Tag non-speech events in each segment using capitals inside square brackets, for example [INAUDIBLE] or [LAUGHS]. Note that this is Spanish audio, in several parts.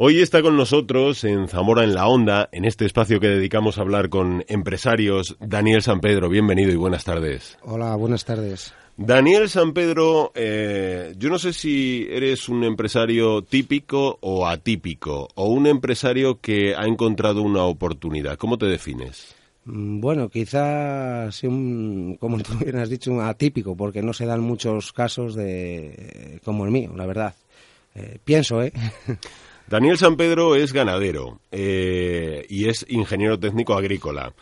Hoy está con nosotros en Zamora en la Onda, en este espacio que dedicamos a hablar con empresarios, Daniel San Pedro. Bienvenido y buenas tardes. Hola, buenas tardes. Daniel San Pedro, eh, yo no sé si eres un empresario típico o atípico, o un empresario que ha encontrado una oportunidad. ¿Cómo te defines? Mm, bueno, quizás, como tú bien has dicho, un atípico, porque no se dan muchos casos de como el mío, la verdad. Eh, pienso, ¿eh? [LAUGHS] Daniel San Pedro es ganadero eh, y es ingeniero técnico agrícola.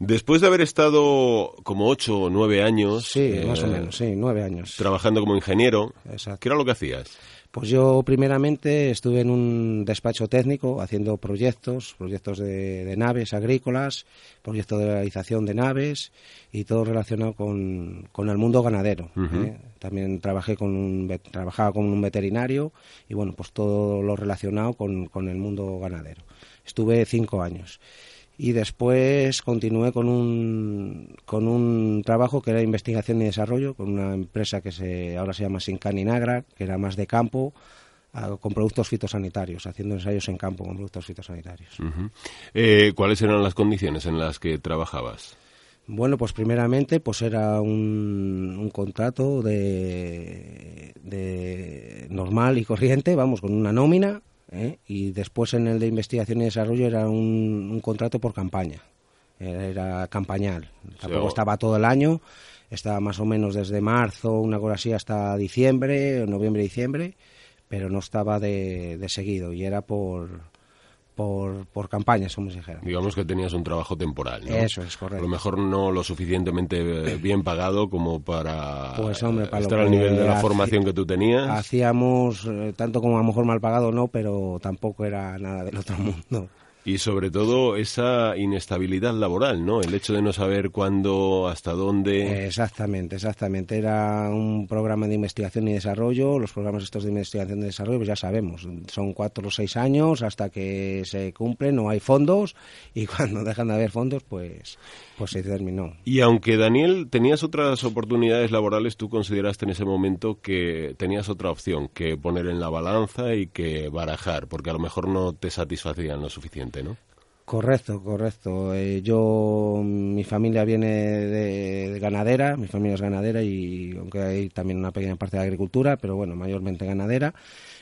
Después de haber estado como ocho o nueve años... Sí, más o menos, sí, nueve años. Trabajando como ingeniero, ¿qué era lo que hacías? Pues yo primeramente estuve en un despacho técnico haciendo proyectos, proyectos de, naves agrícolas, proyectos de realización de naves y todo relacionado con, el mundo ganadero. ¿eh? También trabajé con un, trabajaba con un veterinario y bueno, pues todo lo relacionado con, con el mundo ganadero. Estuve cinco años y después continué con un, con un trabajo que era investigación y desarrollo con una empresa que se, ahora se llama Sincan Nagra, que era más de campo, con productos fitosanitarios, haciendo ensayos en campo con productos fitosanitarios. Eh, ¿Cuáles eran las condiciones en las que trabajabas? Bueno, pues primeramente pues era un, un contrato de, de normal y corriente, vamos, con una nómina, ¿eh? y después en el de investigación y desarrollo era un, contrato por campaña, era, campañal, tampoco estaba todo el año, estaba más o menos desde marzo, una cosa así, hasta diciembre, noviembre, diciembre, pero no estaba de, de seguido. Y era por por, por campañas, como se dijera. Digamos que tenías un trabajo temporal, ¿no? Eso es correcto. A lo mejor no lo suficientemente bien pagado como para, pues, hombre, para estar al nivel de la formación que tú tenías. Hacíamos, eh, tanto como a lo mejor mal pagado no, pero tampoco era nada del otro mundo. Y sobre todo esa inestabilidad laboral, ¿no? El hecho de no saber cuándo, hasta dónde. Exactamente, exactamente. Era un programa de investigación y desarrollo. Los programas estos de investigación y desarrollo, pues ya sabemos, son cuatro o seis años hasta que se cumplen, no hay fondos y [LAUGHS] cuando dejan de haber fondos, pues, pues se terminó. Y aunque Daniel tenías otras oportunidades laborales, tú consideraste en ese momento que tenías otra opción que poner en la balanza y que barajar, porque a lo mejor no te satisfacían lo suficiente. Correcto, correcto. Eh, yo, mi familia viene de, ganadera, mi familia es ganadera y aunque hay también una pequeña parte de agricultura, pero bueno, mayormente ganadera.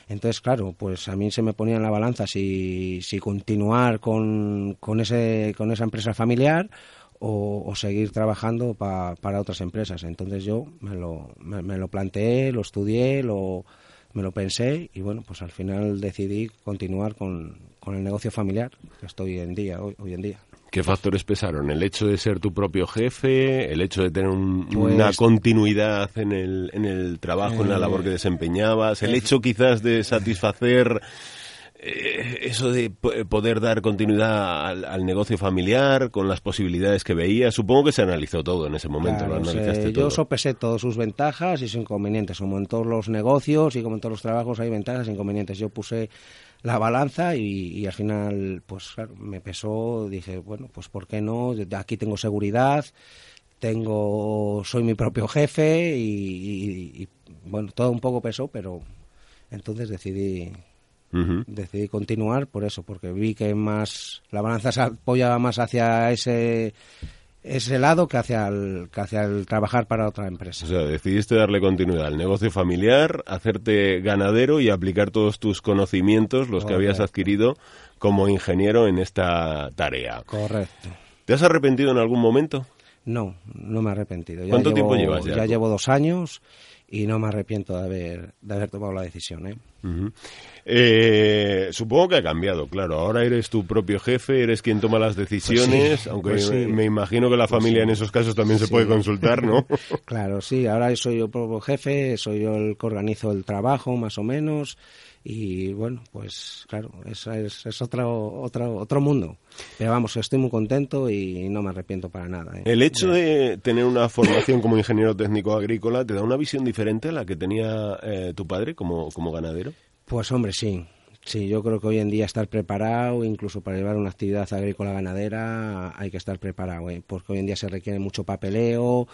Entonces, claro, pues a mí se me ponía en la balanza si, si continuar con, con, ese, con esa empresa familiar o, seguir trabajando para otras empresas. Entonces yo me lo, me lo planteé, lo estudié, lo, me lo pensé y bueno, pues al final decidí continuar con, el negocio familiar que estoy en día, hoy, en día. ¿Qué factores pesaron? ¿El hecho de ser tu propio jefe? ¿El hecho de tener una pues continuidad en el, en el trabajo, en la labor que eh, desempeñabas? ¿El hecho quizás de satisfacer eh, eso de poder dar continuidad al, negocio familiar con las posibilidades que veía, supongo que se analizó todo en ese momento, lo analizaste Yo sopesé todas sus ventajas y sus inconvenientes, como en todos los negocios y como en todos los trabajos hay ventajas e inconvenientes. Yo puse la balanza y, al final, pues claro, me pesó, dije, bueno, pues ¿por qué no? Aquí tengo seguridad, tengo, soy mi propio jefe y bueno, todo un poco pesó, pero entonces decidí Decidí continuar por eso, porque vi que más la balanza se apoyaba más hacia ese ese lado que hacia el, que hacia el trabajar para otra empresa. O sea, decidiste darle continuidad al negocio familiar, hacerte ganadero y aplicar todos tus conocimientos, los que habías adquirido como ingeniero en esta tarea. Correcto. ¿Te has arrepentido en algún momento? No, no me he arrepentido. ¿Cuánto tiempo llevas ya? Ya llevo dos años y no me arrepiento de haber, de haber tomado la decisión. ¿eh? Eh, supongo que ha cambiado, claro. Ahora eres tu propio jefe, eres quien toma las decisiones, pues aunque pues me, imagino que la pues familia en esos casos también se puede consultar, ¿no? [LAUGHS] claro, sí. Ahora soy yo propio jefe, soy yo el que organizo el trabajo, más o menos. Y bueno, pues claro, eso es, es otro, otro, otro mundo. Pero vamos, estoy muy contento y no me arrepiento para nada. ¿eh? El hecho de tener una formación como ingeniero técnico agrícola te da una visión diferente a la que tenía eh, tu padre como, como ganadero. Pues hombre, sí. Sí, yo creo que hoy en día estar preparado, incluso para llevar una actividad agrícola ganadera, hay que estar preparado, ¿eh? porque hoy en día se requiere mucho papeleo,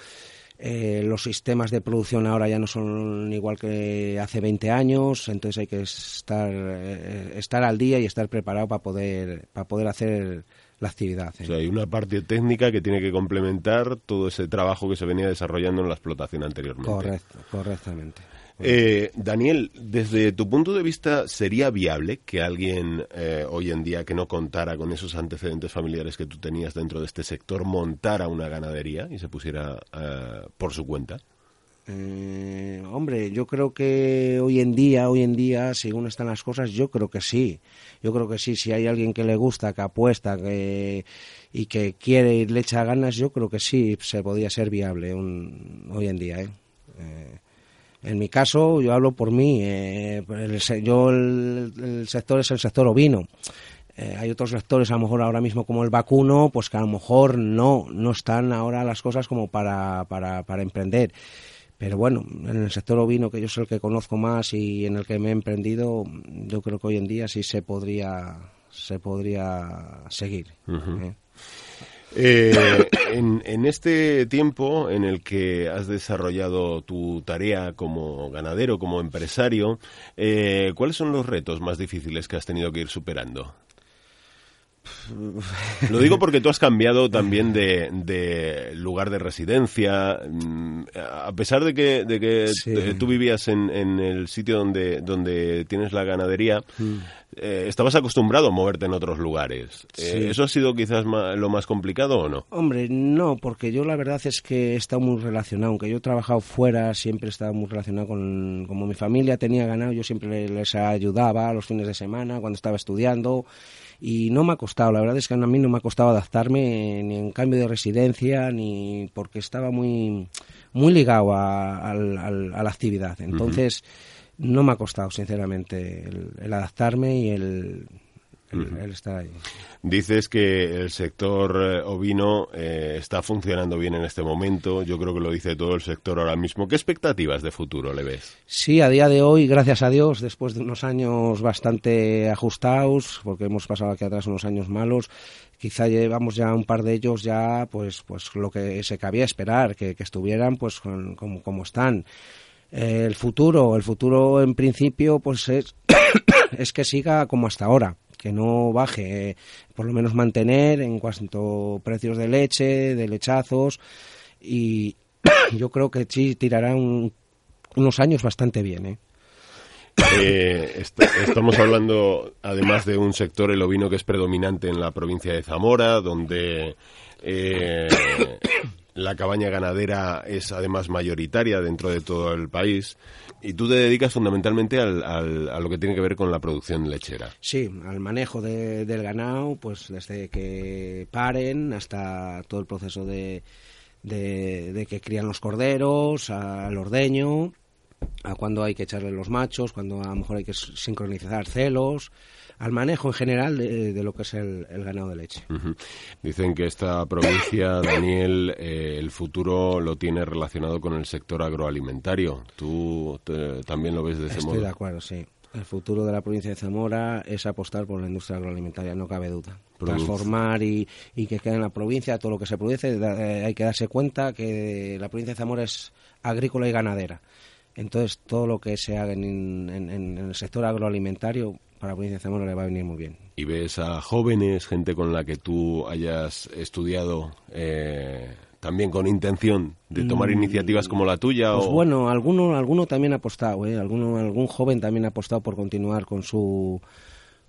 Eh, los sistemas de producción ahora ya no son igual que hace 20 años, entonces hay que estar, eh, estar al día y estar preparado para poder, para poder hacer la actividad. O sea, hay una parte técnica que tiene que complementar todo ese trabajo que se venía desarrollando en la explotación anteriormente. Correcto, correctamente. Eh, Daniel, desde tu punto de vista, ¿sería viable que alguien eh, hoy en día que no contara con esos antecedentes familiares que tú tenías dentro de este sector montara una ganadería y se pusiera eh, por su cuenta? hombre, yo creo que hoy en día, hoy en día, según están las cosas, yo creo que sí. Yo creo que sí. Si hay alguien que le gusta, que apuesta, que y que quiere y le echa ganas, yo creo que sí se podría ser viable hoy en día. ¿eh? En mi caso, yo hablo por mí. Eh, el, yo el, sector es el sector ovino. Eh, hay otros sectores, a lo mejor ahora mismo como el vacuno, pues que a lo mejor no, no están ahora las cosas como para, para, para emprender. Pero bueno, en el sector ovino, que yo soy el que conozco más y en el que me he emprendido, yo creo que hoy en día sí se podría, se podría seguir. Eh, en, este tiempo en el que has desarrollado tu tarea como ganadero, como empresario, eh, ¿cuáles son los retos más difíciles que has tenido que ir superando? Lo digo porque tú has cambiado también de, lugar de residencia. Mm, a pesar de que, de que tú vivías en, el sitio donde, donde tienes la ganadería, mm. eh, estabas acostumbrado a moverte en otros lugares. Eh, ¿Eso ha sido quizás lo más complicado o no? Hombre, no, porque yo la verdad es que he estado muy relacionado. Aunque yo he trabajado fuera, siempre he estado muy relacionado con. Como mi familia tenía ganado, yo siempre les ayudaba los fines de semana, cuando estaba estudiando y no me ha costado, la verdad es que a mí no me ha costado adaptarme ni en cambio de residencia ni porque estaba muy, muy ligado a, la actividad. Entonces, no me ha costado, sinceramente, el adaptarme y el, Dices que el sector eh, ovino eh, está funcionando bien en este momento. Yo creo que lo dice todo el sector ahora mismo. ¿Qué expectativas de futuro le ves? Sí, a día de hoy, gracias a Dios, después de unos años bastante ajustados, porque hemos pasado aquí atrás unos años malos, quizá llevamos ya un par de ellos ya, pues, pues lo que se cabía esperar, que, estuvieran, pues, como, como están. Eh, el futuro, el futuro en principio, pues es, [COUGHS] es que siga como hasta ahora que no baje, por lo menos mantener en cuanto precios de leche, de lechazos y [COUGHS] yo creo que sí tirará unos años bastante bien. ¿eh? Eh, estamos hablando además de un sector, el ovino, que es predominante en la provincia de Zamora, donde eh, la cabaña ganadera es además mayoritaria dentro de todo el país. Y tú te dedicas fundamentalmente al, a lo que tiene que ver con la producción lechera. Sí, al manejo del ganado, pues desde que paren hasta todo el proceso de, de, que crían los corderos, al ordeño, a cuando hay que echarle los machos, cuando a lo mejor hay que sincronizar celos, al manejo en general de, lo que es el, ganado de leche. Dicen que esta provincia, [COUGHS] Daniel, eh, el futuro lo tiene relacionado con el sector agroalimentario. ¿Tú también lo ves de ese modo? Estoy de acuerdo, sí. El futuro de la provincia de Zamora es apostar por la industria agroalimentaria, no cabe duda. Transformar y, que quede en la provincia todo lo que se produce. Eh, hay que darse cuenta que la provincia de Zamora es agrícola y ganadera. Entonces, todo lo que se haga en el sector agroalimentario para la provincia de Zamora le va a venir muy bien. ¿Y ves a jóvenes, gente con la que tú hayas estudiado eh, también con intención de tomar mm, iniciativas como la tuya? Pues bueno, alguno, alguno también ha apostado, ¿eh? Alguno, algún joven también ha apostado por continuar con su,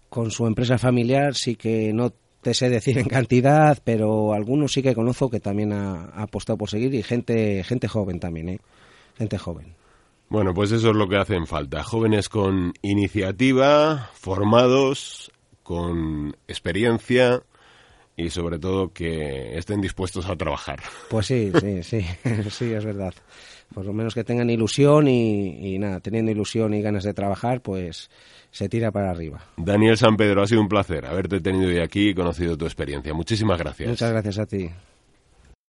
con su empresa familiar, sí que no te sé decir en cantidad, pero algunos sí que conozco que también ha, ha apostado por seguir y gente, gente joven también, ¿eh? Gente joven. Bueno, pues eso es lo que hacen falta. Jóvenes con iniciativa, formados, con experiencia y sobre todo que estén dispuestos a trabajar. Pues sí, sí, sí, [LAUGHS] sí, es verdad. Por lo menos que tengan ilusión y, nada, teniendo ilusión y ganas de trabajar, pues se tira para arriba. Daniel San Pedro, ha sido un placer haberte tenido hoy aquí y conocido tu experiencia. Muchísimas gracias. Muchas gracias a ti.